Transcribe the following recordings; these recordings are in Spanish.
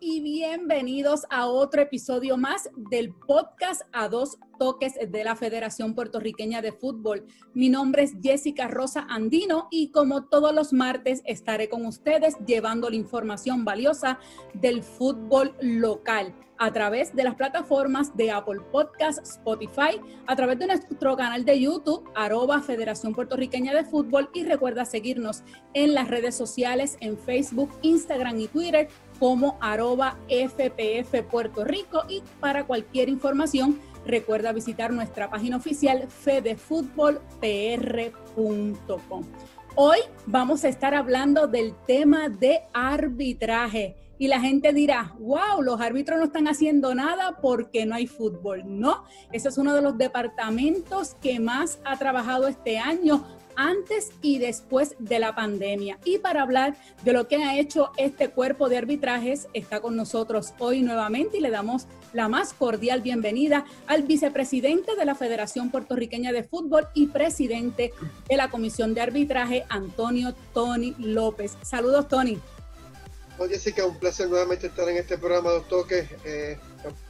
y bienvenidos a otro episodio más del podcast a dos toques de la Federación Puertorriqueña de Fútbol. Mi nombre es Jessica Rosa Andino y como todos los martes estaré con ustedes llevando la información valiosa del fútbol local a través de las plataformas de Apple Podcast, Spotify, a través de nuestro canal de YouTube, arroba Federación Puertorriqueña de Fútbol y recuerda seguirnos en las redes sociales en Facebook, Instagram y Twitter como arroba FPF Puerto Rico y para cualquier información recuerda visitar nuestra página oficial fedefutbolpr.com. Hoy vamos a estar hablando del tema de arbitraje y la gente dirá, wow, los árbitros no están haciendo nada porque no hay fútbol. No, ese es uno de los departamentos que más ha trabajado este año antes y después de la pandemia. Y para hablar de lo que ha hecho este cuerpo de arbitrajes, está con nosotros hoy nuevamente y le damos la más cordial bienvenida al vicepresidente de la Federación Puertorriqueña de Fútbol y presidente de la Comisión de Arbitraje, Antonio Tony López. Saludos, Tony. Oye, sí que un placer nuevamente estar en este programa de toques, eh,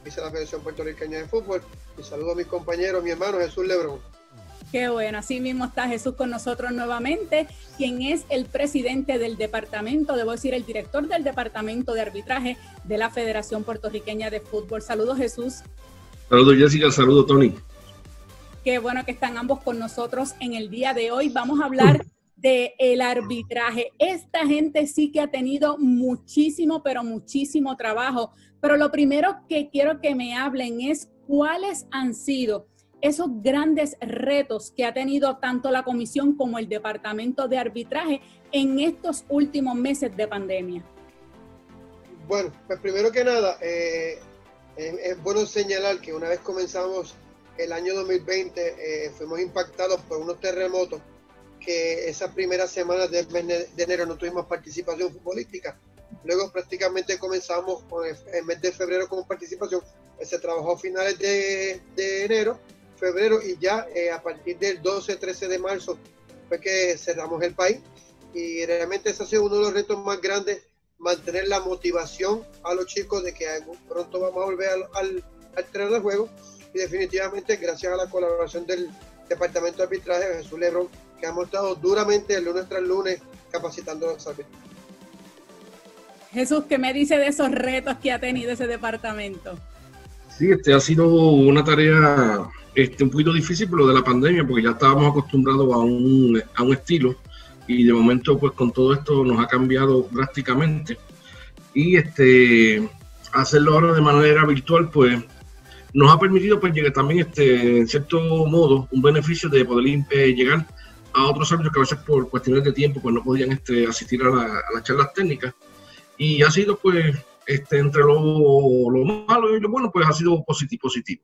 la Federación Puertorriqueña de Fútbol. Y saludo a mis compañeros, mi hermano Jesús Lebrón. Qué bueno, así mismo está Jesús con nosotros nuevamente, quien es el presidente del departamento, debo decir, el director del departamento de arbitraje de la Federación Puertorriqueña de Fútbol. Saludos Jesús. Saludos Jessica, saludos Tony. Qué bueno que están ambos con nosotros en el día de hoy. Vamos a hablar de el arbitraje. Esta gente sí que ha tenido muchísimo, pero muchísimo trabajo. Pero lo primero que quiero que me hablen es cuáles han sido esos grandes retos que ha tenido tanto la comisión como el departamento de arbitraje en estos últimos meses de pandemia? Bueno, pues primero que nada, eh, es, bueno señalar que una vez comenzamos el año 2020, eh, fuimos impactados por unos terremotos que esas primeras semanas del mes de enero no tuvimos participación futbolística. Luego prácticamente comenzamos con el, mes de febrero con participación. Se trabajó a finales de, de enero febrero y ya eh, a partir del 12-13 de marzo fue que cerramos el país y realmente ese ha sido uno de los retos más grandes, mantener la motivación a los chicos de que pronto vamos a volver al, al, al de juego y definitivamente gracias a la colaboración del Departamento de Arbitraje Jesús Lebron que hemos estado duramente el lunes tras lunes capacitando a los árbitros. Jesús, ¿qué me dice de esos retos que ha tenido ese departamento? Sí, este ha sido una tarea este, un poquito difícil por lo de la pandemia, porque ya estábamos acostumbrados a un, a un estilo y de momento pues con todo esto nos ha cambiado drásticamente. Y este hacerlo ahora de manera virtual pues nos ha permitido pues llegar también este, en cierto modo un beneficio de poder eh, llegar a otros árbitros que a veces por cuestiones de tiempo pues no podían este, asistir a, a las charlas técnicas. Y ha sido pues este, entre lo, lo malo y lo bueno pues ha sido positivo. positivo.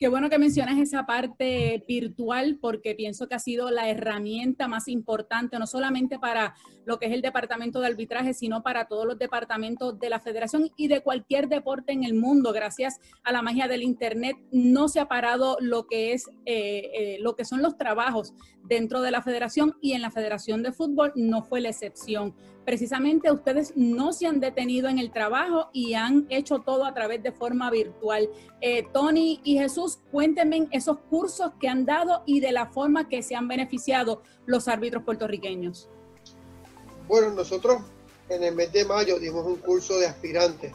Qué bueno que mencionas esa parte virtual porque pienso que ha sido la herramienta más importante, no solamente para lo que es el departamento de arbitraje, sino para todos los departamentos de la federación y de cualquier deporte en el mundo. Gracias a la magia del Internet no se ha parado lo que, es, eh, eh, lo que son los trabajos dentro de la federación y en la Federación de Fútbol no fue la excepción precisamente ustedes no se han detenido en el trabajo y han hecho todo a través de forma virtual. Eh, Tony y Jesús, cuéntenme esos cursos que han dado y de la forma que se han beneficiado los árbitros puertorriqueños. Bueno, nosotros en el mes de mayo dimos un curso de aspirantes,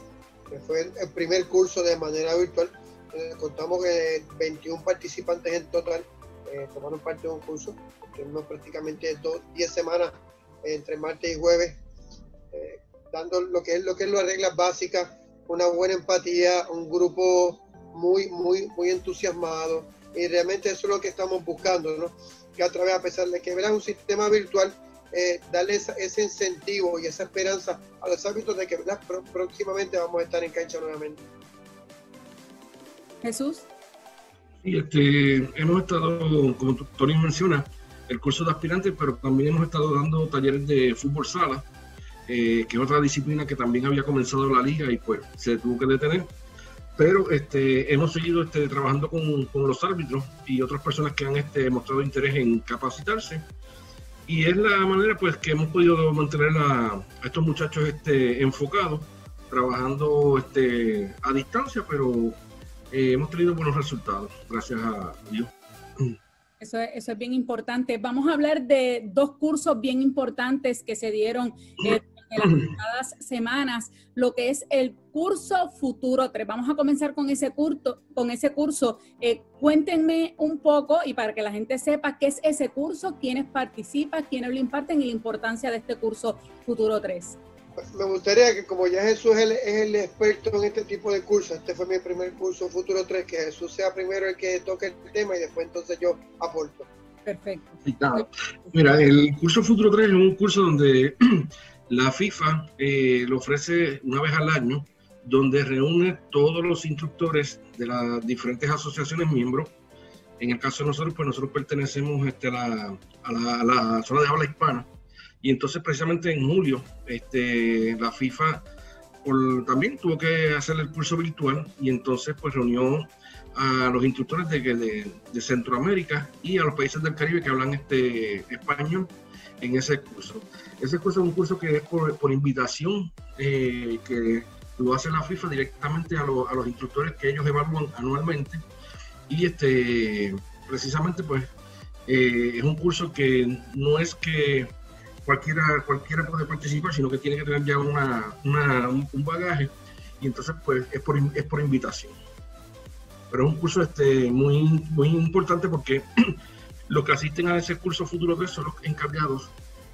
que fue el primer curso de manera virtual. contamos que 21 participantes en total eh, tomaron parte de un curso. Tuvimos prácticamente 10 semanas entre martes y jueves eh, dando lo que es lo que es las reglas básicas, una buena empatía, un grupo muy, muy, muy entusiasmado. Y realmente eso es lo que estamos buscando, ¿no? Que a través, a pesar de que verás un sistema virtual, eh, darle ese incentivo y esa esperanza a los árbitros de que próximamente vamos a estar en cancha nuevamente. Jesús. Sí, este, hemos estado, como Tony menciona, el curso de aspirantes, pero también hemos estado dando talleres de fútbol sala eh, que es otra disciplina que también había comenzado la liga y pues se tuvo que detener. Pero este, hemos seguido este, trabajando con, con, los árbitros y otras personas que han este, mostrado interés en capacitarse. Y es la manera pues que hemos podido mantener a, estos muchachos este, enfocados, trabajando este, a distancia, pero eh, hemos tenido buenos resultados, gracias a Dios. Eso es, eso es, bien importante. Vamos a hablar de dos cursos bien importantes que se dieron eh, en las pasadas semanas, lo que es el curso Futuro 3. Vamos a comenzar con ese curso. Con ese curso. Eh, cuéntenme un poco y para que la gente sepa qué es ese curso, quiénes participan, quiénes lo imparten y la importancia de este curso Futuro 3 me gustaría que como ya Jesús es el, experto en este tipo de cursos, este fue mi primer curso Futuro 3, que Jesús sea primero el que toque el tema y después entonces yo aporto. Perfecto. Mira, el curso Futuro 3 es un curso donde la FIFA eh, lo ofrece una vez al año, donde reúne todos los instructores de las diferentes asociaciones miembros. En el caso de nosotros, pues nosotros pertenecemos este, a, la, a, la, a la zona de habla hispana y entonces precisamente en julio este, la FIFA también tuvo que hacer el curso virtual y entonces pues reunió a los instructores de, Centroamérica y a los países del Caribe que hablan este español en ese curso. Ese curso es un curso que es por, invitación eh, que lo hace la FIFA directamente a, a, los instructores que ellos evalúan anualmente y este precisamente pues eh, es un curso que no es que cualquiera, cualquiera puede participar, sino que tiene que tener ya una, un, bagaje y entonces pues es por, es por invitación. Pero es un curso este, muy, muy importante porque los que asisten a ese curso Futuro 3 son los encargados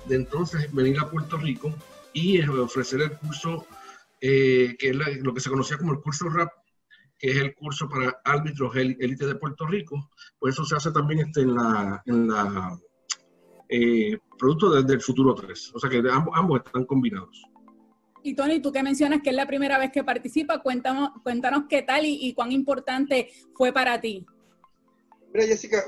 de entonces venir a Puerto Rico y ofrecer el curso eh, que es lo que se conocía como el curso RAP, que es el curso para árbitros élite de Puerto Rico. Pues eso se hace también este, en la eh, producto desde el futuro 3. O sea que ambos, ambos están combinados. Y Tony, tú que mencionas que es la primera vez que participa, cuéntanos, cuéntanos qué tal y, cuán importante fue para ti. Mira, Jessica,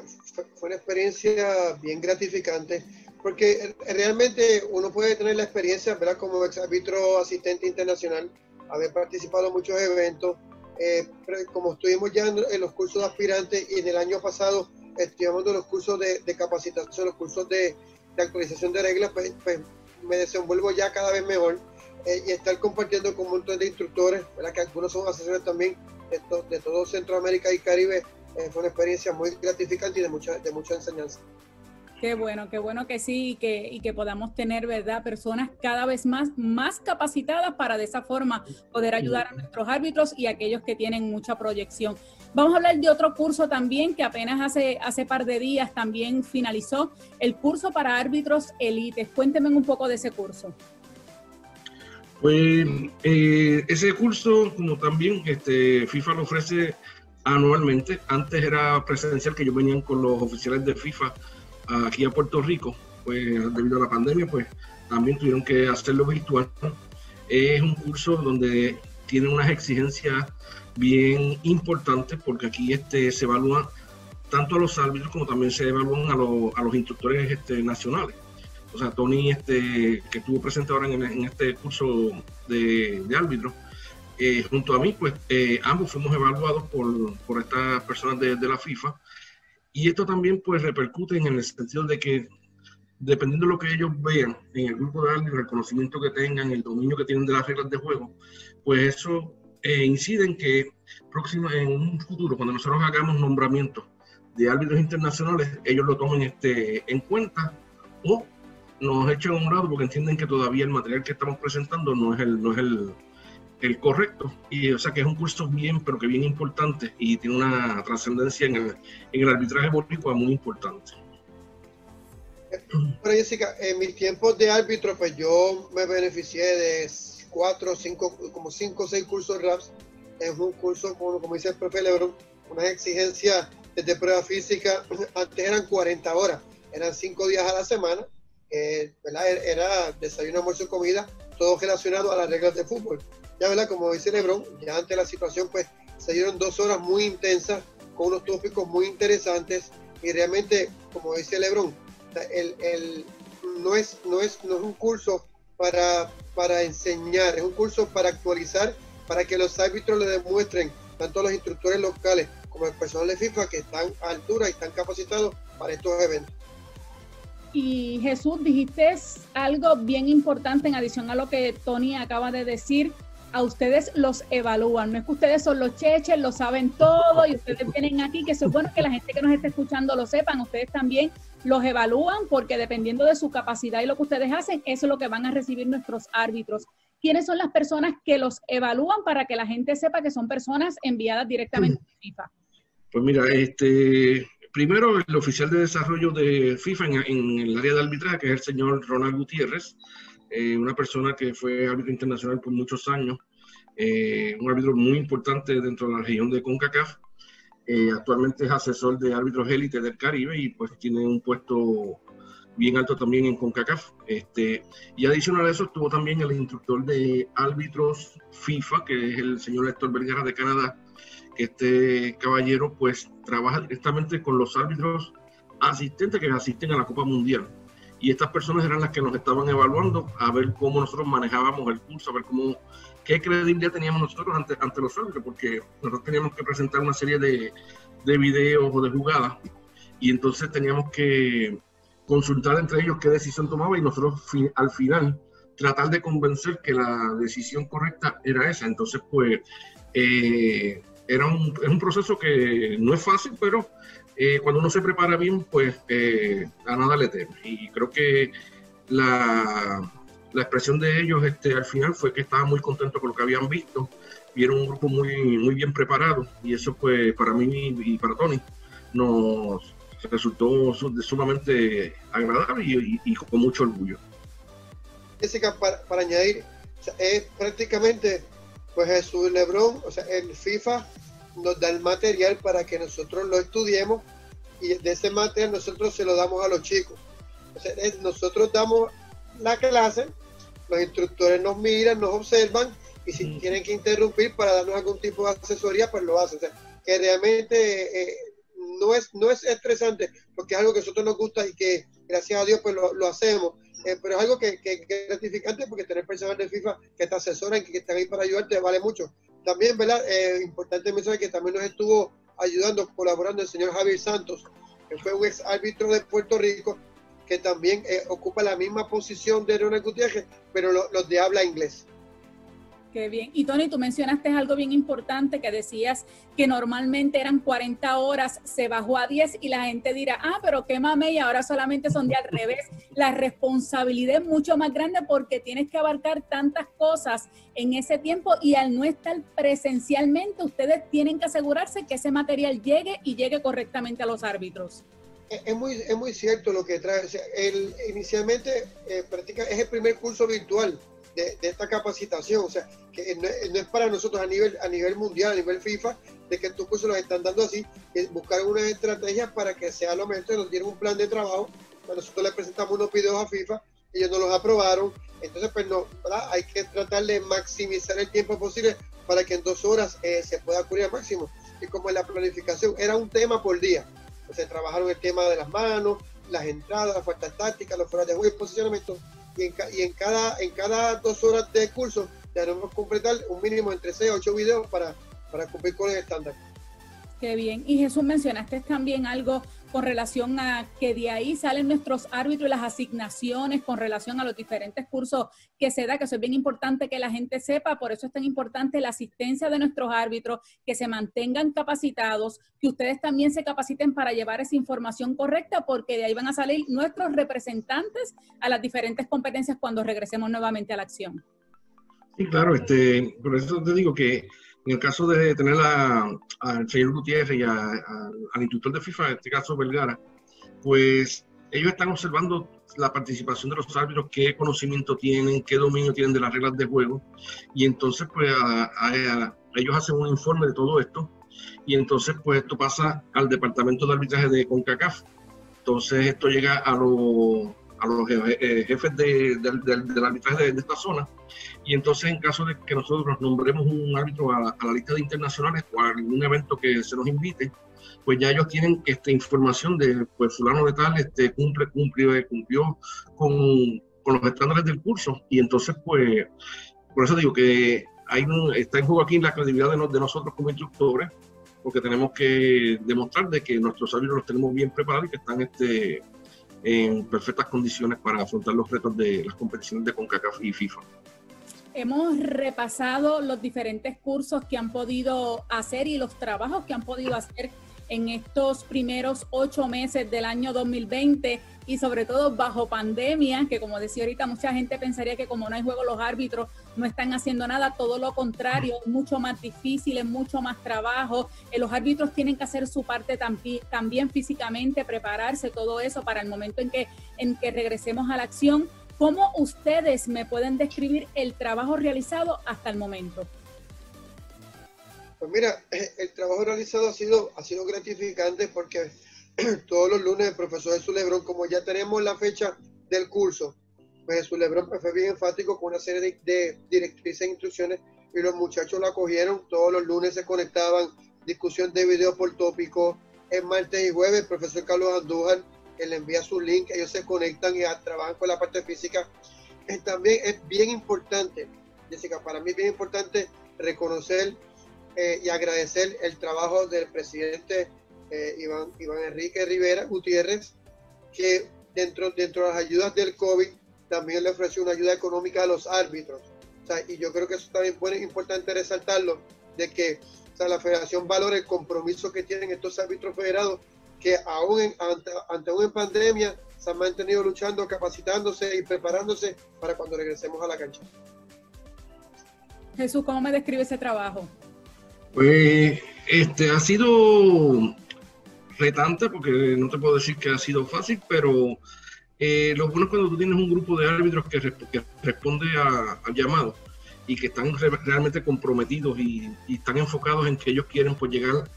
fue una experiencia bien gratificante, porque realmente uno puede tener la experiencia, ¿verdad? Como ex árbitro asistente internacional, haber participado en muchos eventos, eh, como estuvimos ya en, los cursos de aspirantes y en el año pasado en los cursos de, capacitación, los cursos de, actualización de reglas, pues, pues, me desenvuelvo ya cada vez mejor eh, y estar compartiendo con un montón de instructores, ¿verdad? que algunos son asesores también de, de todo Centroamérica y Caribe, eh, fue una experiencia muy gratificante y de mucha, de mucha enseñanza. Qué bueno, qué bueno que sí y que, y que podamos tener, ¿verdad? Personas cada vez más, más capacitadas para de esa forma poder ayudar a nuestros árbitros y a aquellos que tienen mucha proyección. Vamos a hablar de otro curso también que apenas hace, hace par de días también finalizó, el curso para árbitros élites. Cuéntenme un poco de ese curso. Pues eh, ese curso, como también este, FIFA lo ofrece anualmente, antes era presencial que ellos venían con los oficiales de FIFA aquí a Puerto Rico, pues debido a la pandemia, pues también tuvieron que hacerlo virtual. Es un curso donde tiene unas exigencias bien importantes porque aquí este, se evalúa tanto a los árbitros como también se evalúan a, a los instructores este, nacionales. O sea, Tony, este, que estuvo presente ahora en, este curso de, de árbitros, eh, junto a mí, pues eh, ambos fuimos evaluados por, por estas personas de, de, la FIFA y esto también pues repercute en el sentido de que dependiendo de lo que ellos vean en el grupo de árbitros, el conocimiento que tengan, el dominio que tienen de las reglas de juego, pues eso eh, incide en que próximo, en un futuro, cuando nosotros hagamos nombramientos de árbitros internacionales, ellos lo tomen este, en cuenta o nos echen a un lado porque entienden que todavía el material que estamos presentando no es el, no es el, el correcto. Y o sea que es un curso bien, pero que bien importante y tiene una trascendencia en el, en el arbitraje boricua muy importante. Bueno, Jessica, en mis tiempos de árbitro, pues yo me beneficié de cuatro, cinco, como cinco o seis cursos RAPS. Es un curso, como, como dice el profe Lebron, una exigencia de prueba física. Antes eran 40 horas, eran cinco días a la semana. Eh, ¿verdad? Era desayuno, almuerzo comida, todo relacionado a las reglas de fútbol ya verdad, como dice Lebron, ya ante la situación, pues se dieron dos horas muy intensas con unos tópicos muy interesantes y realmente, como dice Lebron, el, el, no, es, no, es, no es un curso para, para enseñar, es un curso para actualizar, para que los árbitros le demuestren, tanto a los instructores locales como el personal de FIFA, que están a altura y están capacitados para estos eventos. Y Jesús, dijiste algo bien importante en adición a lo que Tony acaba de decir, a ustedes los evalúan. No es que ustedes son los cheches, lo saben todo y ustedes vienen aquí, que eso es bueno que la gente que nos esté escuchando lo sepan. Ustedes también los evalúan porque dependiendo de su capacidad y lo que ustedes hacen, eso es lo que van a recibir nuestros árbitros. ¿Quiénes son las personas que los evalúan para que la gente sepa que son personas enviadas directamente a FIFA? Pues mira, este, primero el oficial de desarrollo de FIFA en, el área de arbitraje, que es el señor Ronald Gutiérrez, eh, una persona que fue árbitro internacional por muchos años, eh, un árbitro muy importante dentro de la región de CONCACAF. Eh, actualmente es asesor de árbitros élite del Caribe y pues tiene un puesto bien alto también en CONCACAF. Este, y adicional a eso estuvo también el instructor de árbitros FIFA, que es el señor Héctor Vergara de Canadá, que este caballero pues trabaja directamente con los árbitros asistentes que asisten a la Copa Mundial. Y estas personas eran las que nos estaban evaluando a ver cómo nosotros manejábamos el curso, a ver cómo, qué credibilidad teníamos nosotros ante, ante los árbitros, porque nosotros teníamos que presentar una serie de, de videos o de jugadas y entonces teníamos que consultar entre ellos qué decisión tomaba y nosotros al final tratar de convencer que la decisión correcta era esa. Entonces, pues, eh, era un, es un proceso que no es fácil, pero eh, cuando uno se prepara bien, pues eh, a nada le teme. Y creo que la, la, expresión de ellos este, al final fue que estaban muy contentos con lo que habían visto. Vieron un grupo muy, muy bien preparado y eso pues para mí y para Tony nos resultó sumamente agradable y, con mucho orgullo. Jessica, para, para añadir, es prácticamente pues Jesús Lebrón, o sea, el FIFA nos da el material para que nosotros lo estudiemos y de ese material nosotros se lo damos a los chicos. Sea, nosotros damos la clase, los instructores nos miran, nos observan y si tienen que interrumpir para darnos algún tipo de asesoría, pues lo hacen. O sea, que realmente eh, no, es, no es estresante porque es algo que a nosotros nos gusta y que gracias a Dios pues lo, lo hacemos eh, pero es algo que, que, es gratificante porque tener personas de FIFA que te asesoran, que, están ahí para ayudarte, vale mucho. También, ¿verdad? Eh, importante mencionar que también nos estuvo ayudando, colaborando el señor Javier Santos, que fue un ex árbitro de Puerto Rico, que también eh, ocupa la misma posición de Ronald Gutiérrez, pero los de habla inglés. Qué bien. Y Tony, tú mencionaste algo bien importante que decías que normalmente eran 40 horas, se bajó a 10 y la gente dirá, ah, pero qué mame y ahora solamente son de al revés. La responsabilidad es mucho más grande porque tienes que abarcar tantas cosas en ese tiempo y al no estar presencialmente, ustedes tienen que asegurarse que ese material llegue y llegue correctamente a los árbitros. Es muy, es muy cierto lo que trae. el, inicialmente eh, es el primer curso virtual de, esta capacitación. O sea, que no, es para nosotros a nivel, a nivel mundial, a nivel FIFA, de que estos cursos los están dando así, buscar unas estrategias para que sea lo mejor, nos tienen un plan de trabajo, nosotros les presentamos unos videos a FIFA, ellos no los aprobaron, entonces pues no, hay que tratar de maximizar el tiempo posible para que en dos horas eh, se pueda cubrir al máximo. Y como en la planificación era un tema por día, se trabajaron el tema de las manos, las entradas, las faltas tácticas, los fuera de juego y posicionamiento, y en, y en, cada, en cada dos horas de curso debemos completar un mínimo entre 6 a 8 videos para, para cumplir con el estándar. Qué bien. Y Jesús, mencionaste también algo con relación a que de ahí salen nuestros árbitros y las asignaciones con relación a los diferentes cursos que se da, que eso es bien importante que la gente sepa, por eso es tan importante la asistencia de nuestros árbitros, que se mantengan capacitados, que ustedes también se capaciten para llevar esa información correcta, porque de ahí van a salir nuestros representantes a las diferentes competencias cuando regresemos nuevamente a la acción. Sí, claro, este, por eso te digo que en el caso de tener al señor Gutiérrez y al instructor de FIFA, en este caso Vergara, pues ellos están observando la participación de los árbitros, qué conocimiento tienen, qué dominio tienen de las reglas de juego, y entonces pues ellos hacen un informe de todo esto, y entonces pues esto pasa al departamento de arbitraje de CONCACAF. Entonces esto llega a los a jefes de, del arbitraje de, esta zona. Y entonces, en caso de que nosotros nombremos un árbitro a, la lista de internacionales o a algún evento que se nos invite, pues ya ellos tienen esta información de, pues, fulano de tal, este, cumple, cumplió, eh, cumplió con, con los estándares del curso. Y entonces, pues, por eso digo que hay está en juego aquí la credibilidad de, de nosotros como instructores, porque tenemos que demostrar de que nuestros árbitros los tenemos bien preparados y que están este, en perfectas condiciones para afrontar los retos de las competiciones de CONCACAF y FIFA. Hemos repasado los diferentes cursos que han podido hacer y los trabajos que han podido hacer en estos primeros ocho meses del año 2020 y sobre todo bajo pandemia, que como decía ahorita, mucha gente pensaría que como no hay juego los árbitros no están haciendo nada, todo lo contrario, mucho más difícil, es mucho más trabajo. Eh, los árbitros tienen que hacer su parte también físicamente, prepararse, todo eso para el momento en que, en que regresemos a la acción. ¿Cómo ustedes me pueden describir el trabajo realizado hasta el momento? Pues mira, el trabajo realizado ha sido, ha sido gratificante porque todos los lunes el profesor Jesús Lebrón, como ya tenemos la fecha del curso, pues Jesús Lebrón pues, fue bien enfático con una serie de, directrices e instrucciones y los muchachos la cogieron, todos los lunes se conectaban, discusión de video por tópico, el martes y jueves el profesor Carlos Andújar, que le envía su link, ellos se conectan y trabajan con la parte física. también es bien importante, Jessica, para mí es bien importante reconocer eh, y agradecer el trabajo del presidente eh, Iván, Iván Enrique Rivera Gutiérrez, que dentro, dentro de las ayudas del COVID también le ofreció una ayuda económica a los árbitros. y yo creo que eso también es importante resaltarlo, de que la federación valora el compromiso que tienen estos árbitros federados, que aún ante, ante una pandemia se han mantenido luchando, capacitándose y preparándose para cuando regresemos a la cancha. Jesús, ¿cómo me describe ese trabajo? Pues este ha sido retante porque no te puedo decir que ha sido fácil, pero eh, lo bueno es cuando tú tienes un grupo de árbitros que, responde al llamado y que están realmente comprometidos y, están enfocados en que ellos quieren pues llegar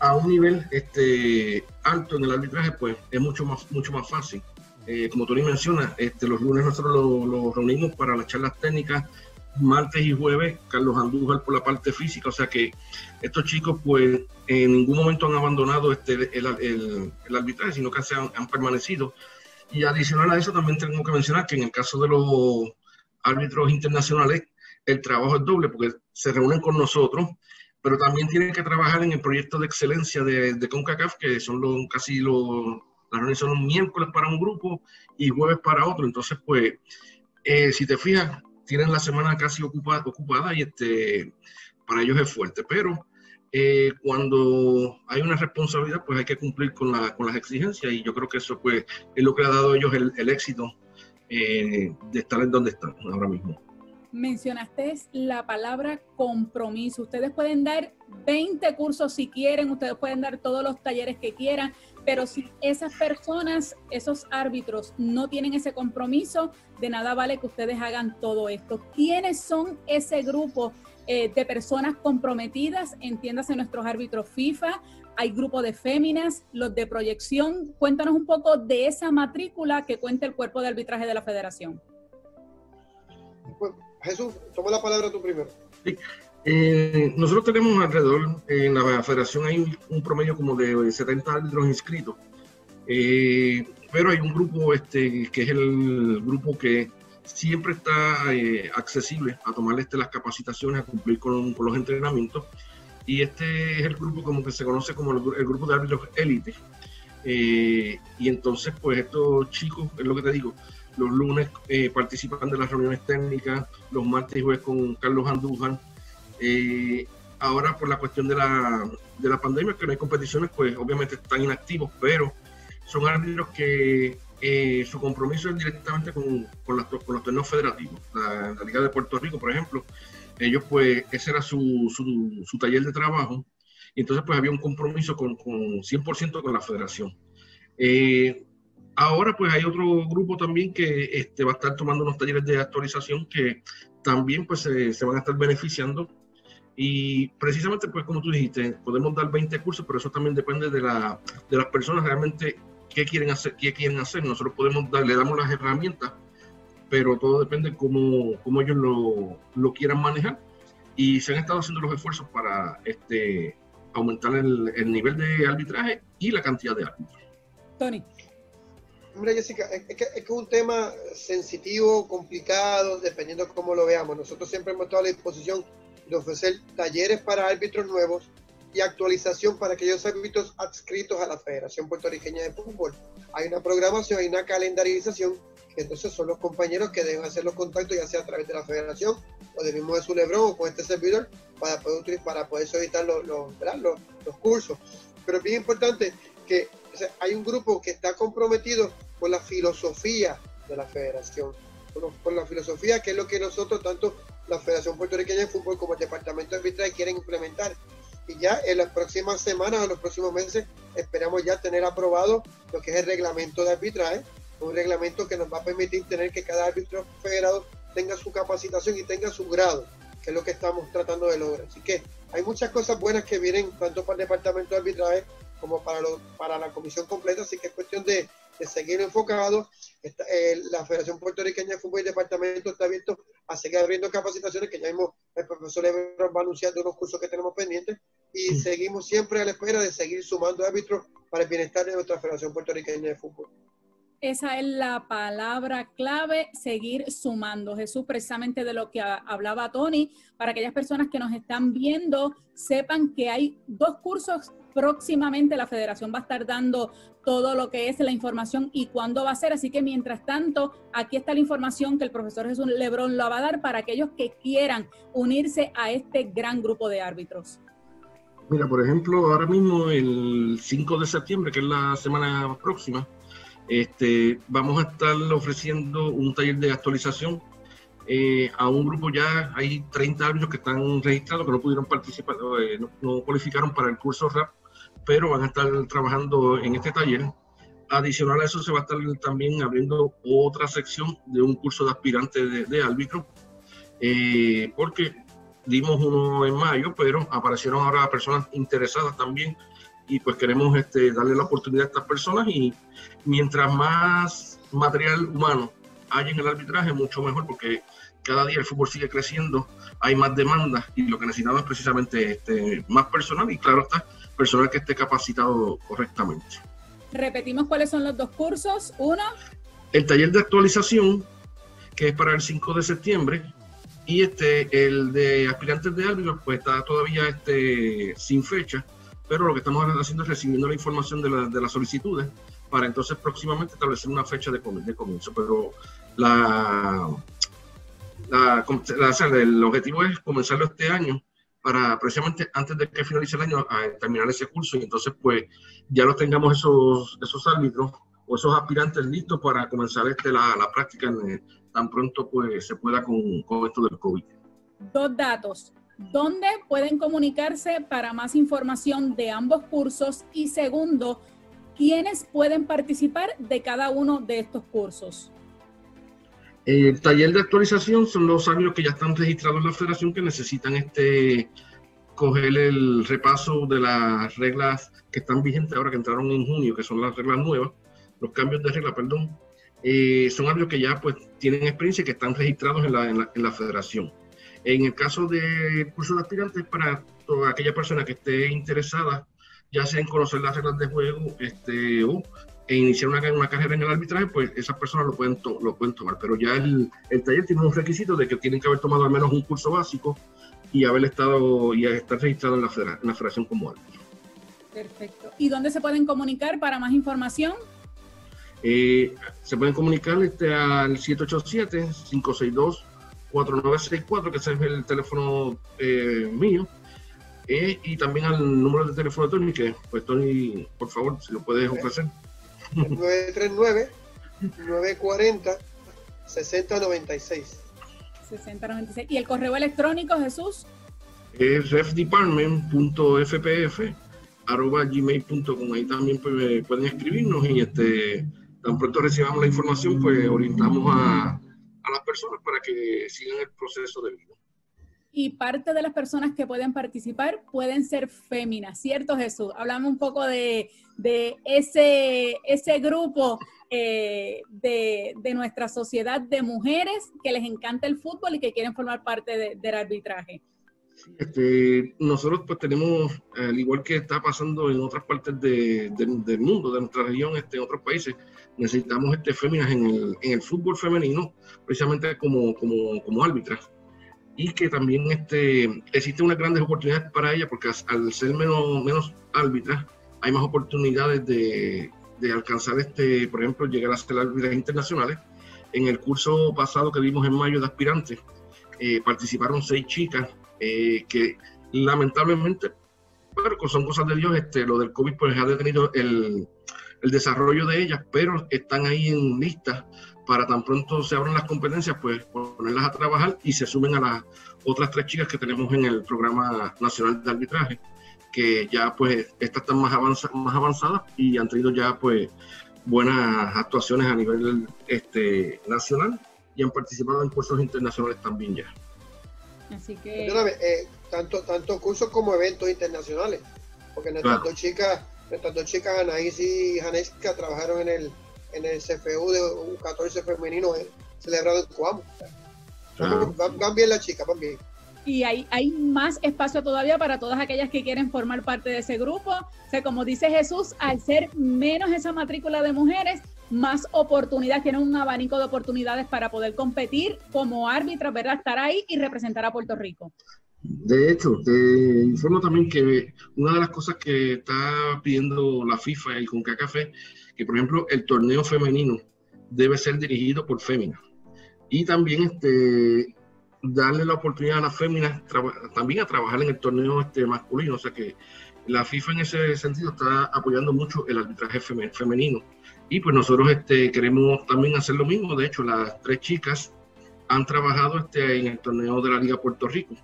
a un nivel este, alto en el arbitraje, pues es mucho más, mucho más fácil. Eh, como tú ni mencionas, este, los lunes nosotros los reunimos para las charlas técnicas martes y jueves Carlos Andújar por la parte física, o sea que estos chicos pues en ningún momento han abandonado este, el, arbitraje, sino que se han, permanecido. Y adicional a eso también tengo que mencionar que en el caso de los árbitros internacionales el trabajo es doble porque se reúnen con nosotros, pero también tienen que trabajar en el proyecto de excelencia de, de CONCACAF, que son los, casi los, las reuniones son los miércoles para un grupo y jueves para otro. Entonces, pues, eh, si te fijas, tienen la semana casi ocupada, ocupada y este, para ellos es fuerte, pero eh, cuando hay una responsabilidad, pues hay que cumplir con, la, con las exigencias y yo creo que eso pues, es lo que ha dado a ellos el, éxito eh, de estar en donde están ahora mismo. Mencionaste la palabra compromiso. Ustedes pueden dar 20 cursos si quieren, ustedes pueden dar todos los talleres que quieran, pero si esas personas, esos árbitros no tienen ese compromiso, de nada vale que ustedes hagan todo esto. ¿Quiénes son ese grupo eh, de personas comprometidas? Entiéndase nuestros árbitros FIFA, hay grupo de féminas, los de proyección. Cuéntanos un poco de esa matrícula que cuenta el cuerpo de arbitraje de la federación. Jesús, toma la palabra tú primero. Sí. Eh, nosotros tenemos alrededor, en la federación hay un, promedio como de 70 árbitros inscritos, eh, pero hay un grupo este, que es el grupo que siempre está eh, accesible a tomar este, las capacitaciones, a cumplir con, los entrenamientos, y este es el grupo como que se conoce como el, grupo de árbitros élite. y entonces, pues estos chicos, es lo que te digo, los lunes participan de las reuniones técnicas, los martes y jueves con Carlos Andújar, eh, ahora por la cuestión de la, de la pandemia, que no hay competiciones, pues obviamente están inactivos, pero son árbitros que eh, su compromiso es directamente con, con, los, con los torneos federativos. La, Liga de Puerto Rico, por ejemplo, ellos pues ese era su, su, taller de trabajo entonces pues había un compromiso con, con 100% con la federación. Eh, ahora pues hay otro grupo también que este, va a estar tomando unos talleres de actualización que también pues se, se van a estar beneficiando y precisamente, pues como tú dijiste, podemos dar 20 cursos, pero eso también depende de, la, de las personas realmente qué quieren hacer, qué quieren hacer. Nosotros podemos dar, le damos las herramientas, pero todo depende cómo, cómo ellos lo, lo, quieran manejar. Y se han estado haciendo los esfuerzos para este, aumentar el, el nivel de arbitraje y la cantidad de árbitros. Tony. Hombre, Jessica, es que, es que un tema sensitivo, complicado, dependiendo de cómo lo veamos. Nosotros siempre hemos estado a la disposición de ofrecer talleres para árbitros nuevos y actualización para aquellos árbitros adscritos a la Federación Puertorriqueña de Fútbol. Hay una programación, hay una calendarización que entonces son los compañeros que deben hacer los contactos, ya sea a través de la federación o del mismo de su Lebron o con este servidor, para poder, para poder solicitar los, los, los, cursos. Pero es bien importante que hay un grupo que está comprometido con la filosofía de la federación, con, la filosofía que es lo que nosotros, tanto la Federación Puertorriqueña de Fútbol como el Departamento de Arbitraje, quieren implementar. Y ya en las próximas semanas en los próximos meses esperamos ya tener aprobado lo que es el reglamento de arbitraje, un reglamento que nos va a permitir tener que cada árbitro federado tenga su capacitación y tenga su grado, que es lo que estamos tratando de lograr. Así que hay muchas cosas buenas que vienen tanto para el Departamento de Arbitraje como para, para la comisión completa, así que es cuestión seguir enfocado. Eh, la Federación Puertorriqueña de Fútbol y Departamento está abierto a seguir abriendo capacitaciones, que ya mismo el profesor Lebron va a anunciar de unos cursos que tenemos pendientes, y mm. seguimos siempre a la espera de seguir sumando árbitros para el bienestar de nuestra Federación Puertorriqueña de Fútbol. Esa es la palabra clave, seguir sumando. Jesús, precisamente de lo que hablaba Tony, para aquellas personas que nos están viendo, sepan que hay dos cursos próximamente. La federación va a estar dando todo lo que es la información y cuándo va a ser. Así que mientras tanto, aquí está la información que el profesor Jesús Lebrón lo va a dar para aquellos que quieran unirse a este gran grupo de árbitros. Mira, por ejemplo, ahora mismo el 5 de septiembre, que es la semana próxima, este, vamos a estar ofreciendo un taller de actualización eh, a un grupo ya, hay 30 árbitros que están registrados, que no pudieron participar, eh, no, cualificaron para el curso RAP, pero van a estar trabajando en este taller. Adicional a eso se va a estar también abriendo otra sección de un curso de aspirantes de, árbitro, eh, porque dimos uno en mayo, pero aparecieron ahora personas interesadas también y pues queremos este, darle la oportunidad a estas personas y mientras más material humano hay en el arbitraje, mucho mejor porque cada día el fútbol sigue creciendo, hay más demandas y lo que necesitamos es precisamente este, más personal y claro está, personal que esté capacitado correctamente. Repetimos cuáles son los dos cursos. Uno. El taller de actualización, que es para el 5 de septiembre, y este, el de aspirantes de árbitros, pues está todavía este, sin fecha pero lo que estamos haciendo es recibiendo la información de, la, de las solicitudes para entonces próximamente establecer una fecha de, de comienzo. Pero la, la, el objetivo es comenzarlo este año para precisamente antes de que finalice el año a terminar ese curso y entonces pues ya lo tengamos esos, esos árbitros o esos aspirantes listos para comenzar este, la, la práctica tan pronto pues se pueda con, con esto del COVID. Dos datos. ¿Dónde pueden comunicarse para más información de ambos cursos? Y segundo, ¿quiénes pueden participar de cada uno de estos cursos? El taller de actualización son los años que ya están registrados en la federación que necesitan este coger el repaso de las reglas que están vigentes ahora que entraron en junio, que son las reglas nuevas, los cambios de regla, perdón. Eh, son años que ya pues tienen experiencia y que están registrados en la, en la federación. En el caso del curso de aspirantes, para toda aquella persona que esté interesada, ya sea en conocer las reglas de juego este, o e iniciar una, una, carrera en el arbitraje, pues esas personas lo pueden, lo pueden tomar. Pero ya el, el, taller tiene un requisito de que tienen que haber tomado al menos un curso básico y haber estado y estar registrado en la, federación, en la federación como árbitro. Perfecto. ¿Y dónde se pueden comunicar para más información? Eh, se pueden comunicar este, al 787 562 4964, que ese es el teléfono eh, mío, eh, y también al número de teléfono de Tony, que pues Tony, por favor, si lo puedes ofrecer. 939-940-6096. 6096. ¿Y el correo electrónico, Jesús? Es refdepartment.fpf.gmail.com. Ahí también pues, pueden escribirnos y este tan pronto recibamos la información, pues orientamos a, a las personas para que sigan el proceso de vida. Y parte de las personas que pueden participar pueden ser féminas, ¿cierto Jesús? Hablamos un poco de, de ese, ese grupo eh, de, de, nuestra sociedad de mujeres que les encanta el fútbol y que quieren formar parte del arbitraje. Este, nosotros pues tenemos, al igual que está pasando en otras partes de, del mundo, de nuestra región, este, en otros países, necesitamos este, féminas en el, en el fútbol femenino, precisamente como, como, como árbitras. Y que también este, existe unas grandes oportunidades para ellas, porque al ser menos, menos árbitras, hay más oportunidades de, de alcanzar, este, por ejemplo, llegar a ser árbitras internacionales. En el curso pasado que vimos en mayo de aspirantes, eh, participaron seis chicas eh, que lamentablemente, pero son cosas de Dios, este, lo del COVID pues ha detenido el, el desarrollo de ellas, pero están ahí en lista para tan pronto se abran las competencias, pues ponerlas a trabajar y se sumen a las otras tres chicas que tenemos en el programa nacional de arbitraje, que ya pues estas están más, más avanzadas y han tenido ya pues buenas actuaciones a nivel este, nacional y han participado en cursos internacionales también ya. Así que... Eh, tanto, tanto cursos como eventos internacionales, porque nuestras dos chicas, nuestras dos chicas, Anaís y Janeska, trabajaron en el, en el CFU de un 14 femenino eh, celebrado en Cuamo. Van, bien las chicas, van bien y hay, hay más espacio todavía para todas aquellas que quieren formar parte de ese grupo. O sea, como dice Jesús, al ser menos esa matrícula de mujeres, más oportunidades, tienen un abanico de oportunidades para poder competir como árbitras, ¿verdad? Estar ahí y representar a Puerto Rico. De hecho, te informo también que una de las cosas que está pidiendo la FIFA y con Café, que por ejemplo el torneo femenino debe ser dirigido por féminas. Y también este, darle la oportunidad a las féminas también a trabajar en el torneo este masculino. O sea que la FIFA en ese sentido está apoyando mucho el arbitraje femenino. Y pues nosotros este, queremos también hacer lo mismo. De hecho, las tres chicas han trabajado en el torneo de la Liga Puerto Rico,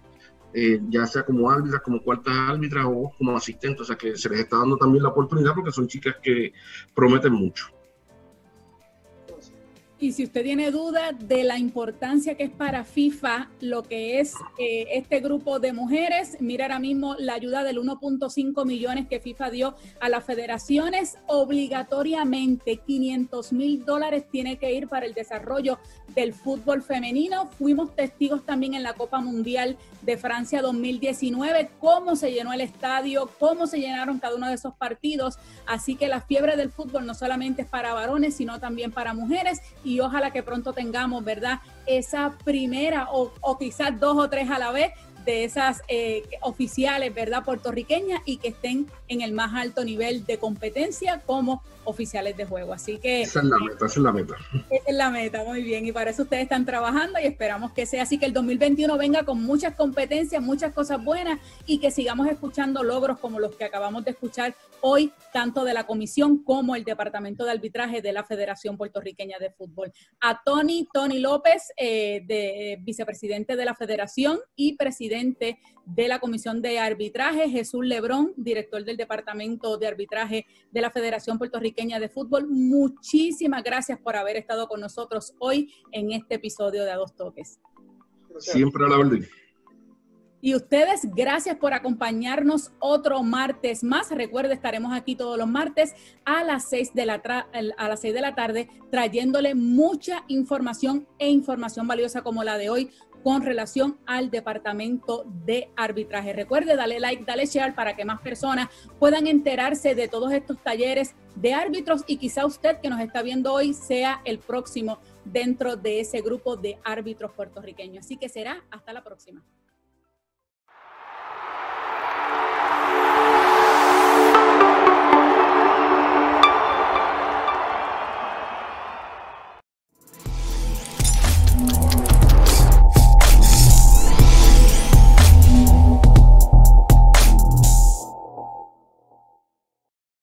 eh, ya sea como árbitras, como cuartas árbitras o como asistentes. O sea que se les está dando también la oportunidad porque son chicas que prometen mucho. Y si usted tiene duda de la importancia que es para FIFA lo que es eh, este grupo de mujeres, mira ahora mismo la ayuda del 1.5 millones que FIFA dio a las federaciones. Obligatoriamente 500 mil dólares tiene que ir para el desarrollo del fútbol femenino. Fuimos testigos también en la Copa Mundial de Francia 2019, cómo se llenó el estadio, cómo se llenaron cada uno de esos partidos. Así que la fiebre del fútbol no solamente es para varones, sino también para mujeres. Y ojalá que pronto tengamos, ¿verdad? Esa primera o, o quizás dos o tres a la vez de esas eh, oficiales, ¿verdad? Puertorriqueñas y que estén en el más alto nivel de competencia como oficiales de juego. Así que... Esa es la meta, esa es la meta. Esa es la meta, muy bien. Y para eso ustedes están trabajando y esperamos que sea así, que el 2021 venga con muchas competencias, muchas cosas buenas y que sigamos escuchando logros como los que acabamos de escuchar hoy, tanto de la comisión como el Departamento de Arbitraje de la Federación Puertorriqueña de Fútbol. A Tony, Tony López, eh, de, vicepresidente de la Federación y presidente de la Comisión de Arbitraje, Jesús Lebrón, director del Departamento de Arbitraje de la Federación Puertorriqueña de Fútbol. Muchísimas gracias por haber estado con nosotros hoy en este episodio de A Dos Toques. Siempre a la orden. Y ustedes, gracias por acompañarnos otro martes más. Recuerde, estaremos aquí todos los martes a las 6 de la, a las 6 de la tarde trayéndole mucha información e información valiosa como la de hoy con relación al departamento de arbitraje. Recuerde, dale like, dale share para que más personas puedan enterarse de todos estos talleres de árbitros y quizá usted que nos está viendo hoy sea el próximo dentro de ese grupo de árbitros puertorriqueños. Así que será hasta la próxima.